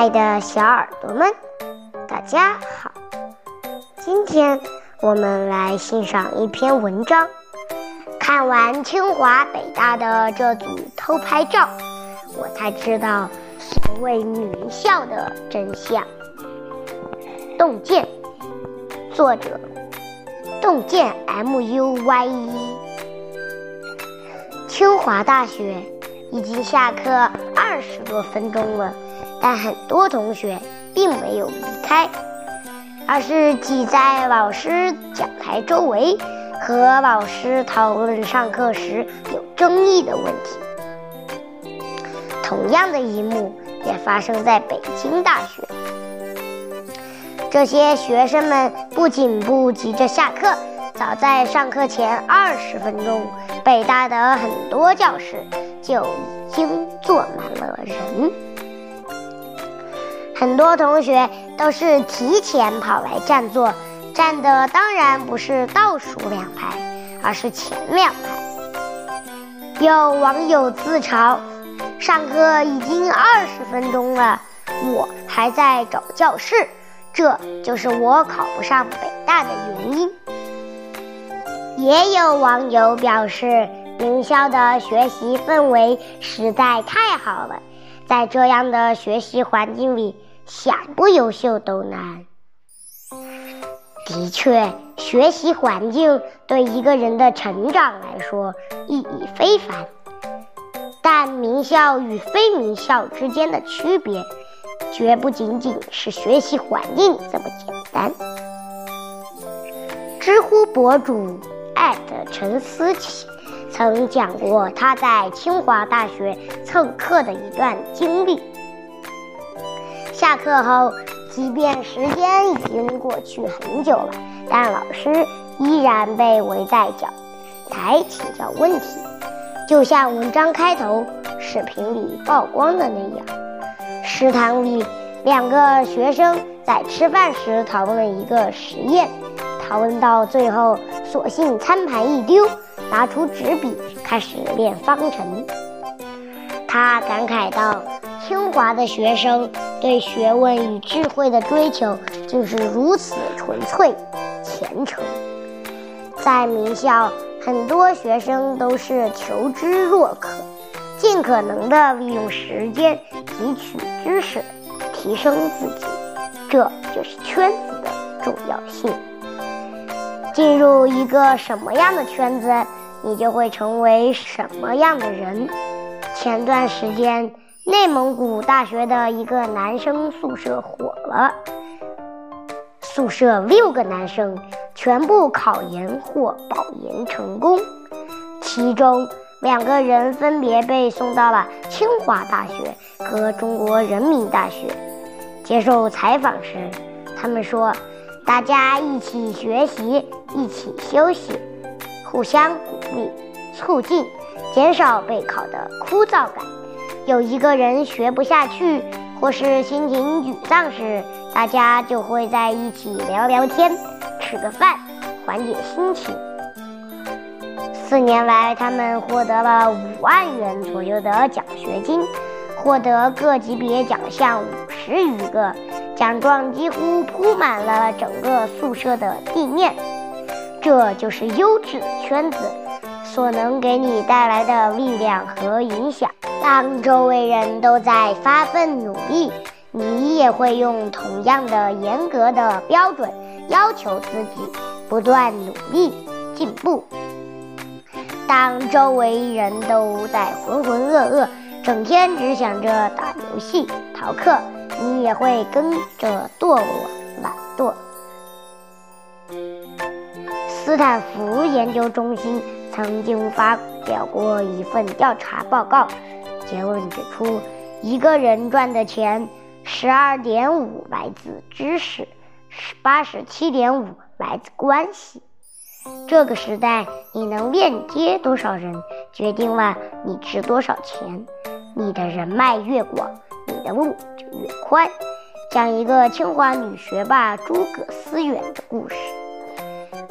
爱的小耳朵们，大家好！今天我们来欣赏一篇文章。看完清华北大的这组偷拍照，我才知道所谓女校的真相。洞见，作者：洞见 M U Y E。清华大学已经下课二十多分钟了。但很多同学并没有离开，而是挤在老师讲台周围，和老师讨论上课时有争议的问题。同样的一幕也发生在北京大学，这些学生们不仅不急着下课，早在上课前二十分钟，北大的很多教室就已经坐满了人。很多同学都是提前跑来占座，站的当然不是倒数两排，而是前两排。有网友自嘲：“上课已经二十分钟了，我还在找教室，这就是我考不上北大的原因。”也有网友表示：“名校的学习氛围实在太好了，在这样的学习环境里。”想不优秀都难。的确，学习环境对一个人的成长来说意义非凡。但名校与非名校之间的区别，绝不仅仅是学习环境这么简单。知乎博主艾特陈思琪曾讲过他在清华大学蹭课的一段经历。下课后，即便时间已经过去很久了，但老师依然被围在讲台请教问题，就像文章开头视频里曝光的那样。食堂里，两个学生在吃饭时讨论一个实验，讨论到最后，索性餐盘一丢，拿出纸笔开始练方程。他感慨道。清华的学生对学问与智慧的追求就是如此纯粹、虔诚。在名校，很多学生都是求知若渴，尽可能的利用时间汲取知识，提升自己。这就是圈子的重要性。进入一个什么样的圈子，你就会成为什么样的人。前段时间。内蒙古大学的一个男生宿舍火了，宿舍六个男生全部考研或保研成功，其中两个人分别被送到了清华大学和中国人民大学。接受采访时，他们说：“大家一起学习，一起休息，互相鼓励，促进，减少备考的枯燥感。”有一个人学不下去，或是心情沮丧时，大家就会在一起聊聊天，吃个饭，缓解心情。四年来，他们获得了五万元左右的奖学金，获得各级别奖项五十余个，奖状几乎铺满了整个宿舍的地面。这就是优质圈子所能给你带来的力量和影响。当周围人都在发奋努力，你也会用同样的严格的标准要求自己，不断努力进步。当周围人都在浑浑噩噩，整天只想着打游戏、逃课，你也会跟着堕落、懒惰。斯坦福研究中心曾经发表过一份调查报告。结论指出，一个人赚的钱，十二点五来自知识，八十七点五来自关系。这个时代，你能链接多少人，决定了你值多少钱。你的人脉越广，你的路就越宽。讲一个清华女学霸诸葛思远的故事。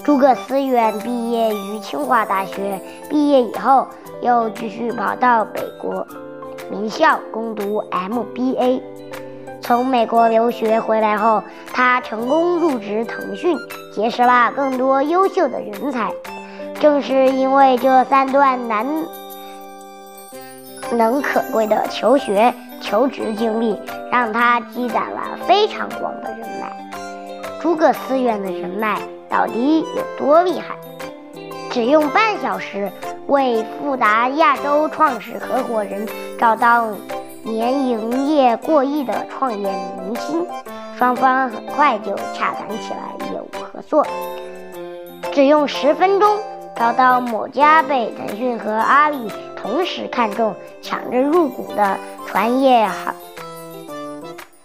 诸葛思远毕业于清华大学，毕业以后又继续跑到北国。名校攻读 MBA，从美国留学回来后，他成功入职腾讯，结识了更多优秀的人才。正是因为这三段难能可贵的求学、求职经历，让他积攒了非常广的人脉。诸葛思远的人脉到底有多厉害？只用半小时，为富达亚洲创始合伙人找到年营业过亿的创业明星，双方很快就洽谈起来业务合作。只用十分钟。找到某家被腾讯和阿里同时看中、抢着入股的传业行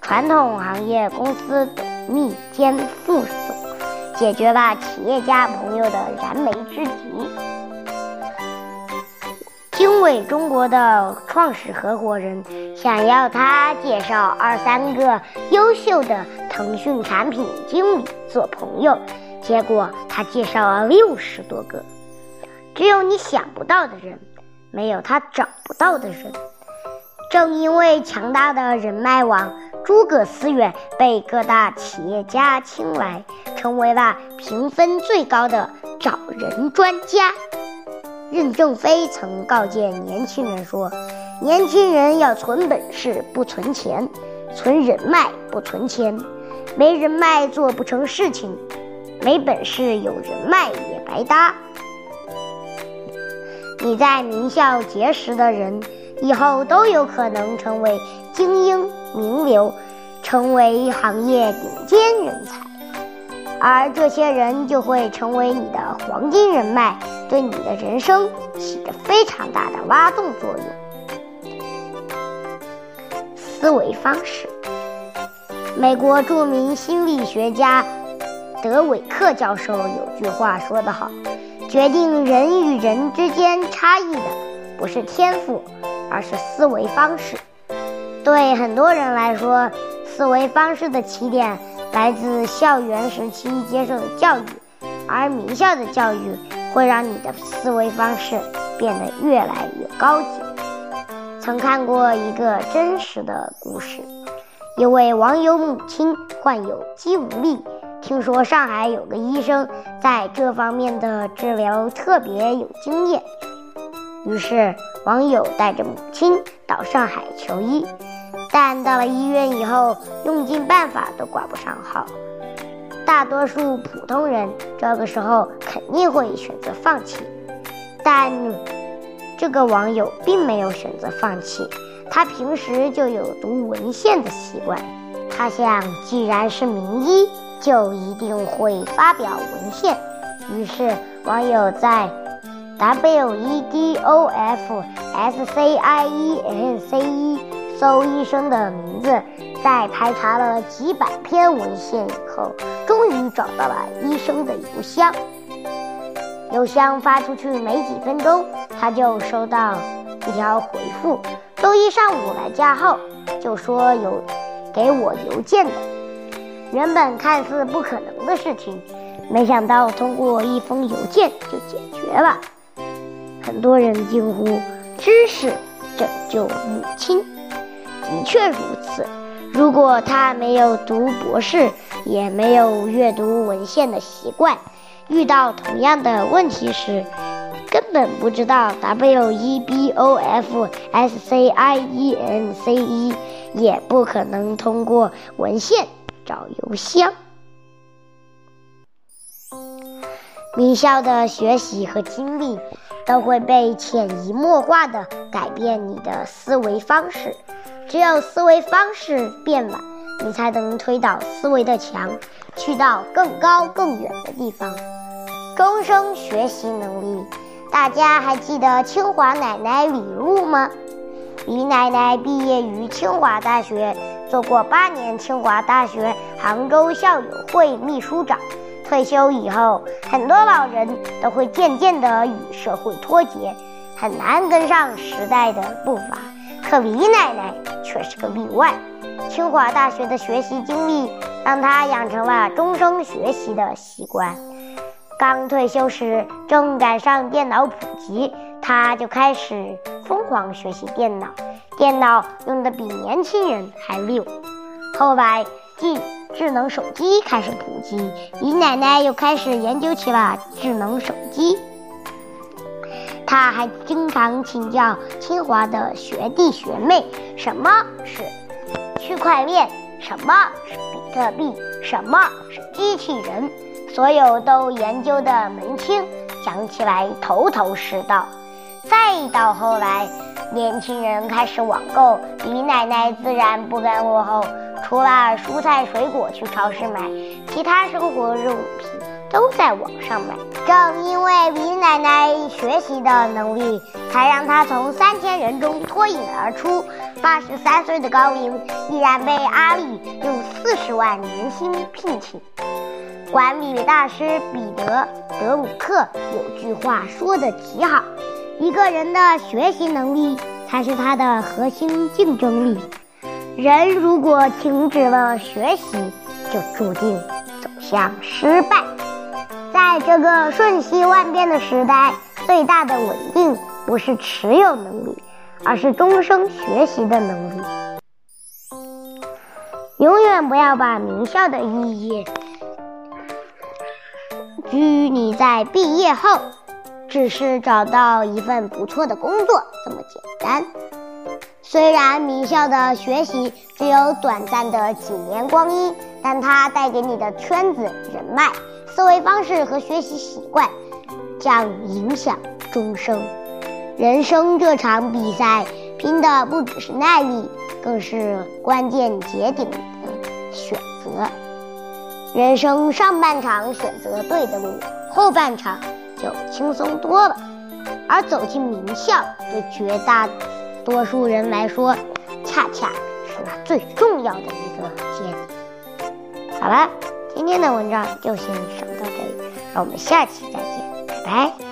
传统行业公司董秘兼副总，解决了企业家朋友的燃眉之急。经纬中国的创始合伙人想要他介绍二三个优秀的腾讯产品经理做朋友，结果他介绍了六十多个。只有你想不到的人，没有他找不到的人。正因为强大的人脉网，诸葛思远被各大企业家青睐，成为了评分最高的找人专家。任正非曾告诫年轻人说：“年轻人要存本事不存钱，存人脉不存钱。没人脉做不成事情，没本事有人脉也白搭。”你在名校结识的人，以后都有可能成为精英名流，成为行业顶尖人才，而这些人就会成为你的黄金人脉，对你的人生起着非常大的挖洞作用。思维方式，美国著名心理学家德韦克教授有句话说得好。决定人与人之间差异的，不是天赋，而是思维方式。对很多人来说，思维方式的起点来自校园时期接受的教育，而名校的教育会让你的思维方式变得越来越高级。曾看过一个真实的故事，一位网友母亲患有肌无力。听说上海有个医生在这方面的治疗特别有经验，于是网友带着母亲到上海求医，但到了医院以后，用尽办法都挂不上号。大多数普通人这个时候肯定会选择放弃，但这个网友并没有选择放弃，他平时就有读文献的习惯，他想，既然是名医。就一定会发表文献。于是，网友在 w e d o f s c i e n c e 搜医生的名字，在排查了几百篇文献以后，终于找到了医生的邮箱。邮箱发出去没几分钟，他就收到一条回复：周一上午来加号，就说有给我邮件的。原本看似不可能的事情，没想到通过一封邮件就解决了。很多人惊呼：“知识拯救母亲！”的确如此。如果他没有读博士，也没有阅读文献的习惯，遇到同样的问题时，根本不知道 W E B O F S C I E N C E，也不可能通过文献。找邮箱。名校的学习和经历都会被潜移默化的改变你的思维方式。只有思维方式变了，你才能推倒思维的墙，去到更高更远的地方。终生学习能力，大家还记得清华奶奶李璐吗？李奶奶毕业于清华大学。做过八年清华大学杭州校友会秘书长，退休以后，很多老人都会渐渐地与社会脱节，很难跟上时代的步伐。可李奶奶却是个例外。清华大学的学习经历让她养成了终生学习的习惯。刚退休时，正赶上电脑普及，她就开始疯狂学习电脑。电脑用的比年轻人还溜，后来，智智能手机开始普及，李奶奶又开始研究起了智能手机。他还经常请教清华的学弟学妹，什么是区块链，什么是比特币，什么是机器人，所有都研究的门清，讲起来头头是道。再到后来，年轻人开始网购，李奶奶自然不甘落后。除了蔬菜水果去超市买，其他生活用品都在网上买。正因为李奶奶学习的能力，才让她从三千人中脱颖而出。八十三岁的高龄，依然被阿里用四十万年薪聘请。管理大师彼得·德鲁克有句话说得极好。一个人的学习能力才是他的核心竞争力。人如果停止了学习，就注定走向失败。在这个瞬息万变的时代，最大的稳定不是持有能力，而是终生学习的能力。永远不要把名校的意义拘泥在毕业后。只是找到一份不错的工作这么简单。虽然名校的学习只有短暂的几年光阴，但它带给你的圈子、人脉、思维方式和学习习惯，将影响终生。人生这场比赛，拼的不只是耐力，更是关键节点的选择。人生上半场选择对的路，后半场。就轻松多了，而走进名校对绝大多数人来说，恰恰是那最重要的一个节点。好了，今天的文章就先上到这里，让我们下期再见，拜拜。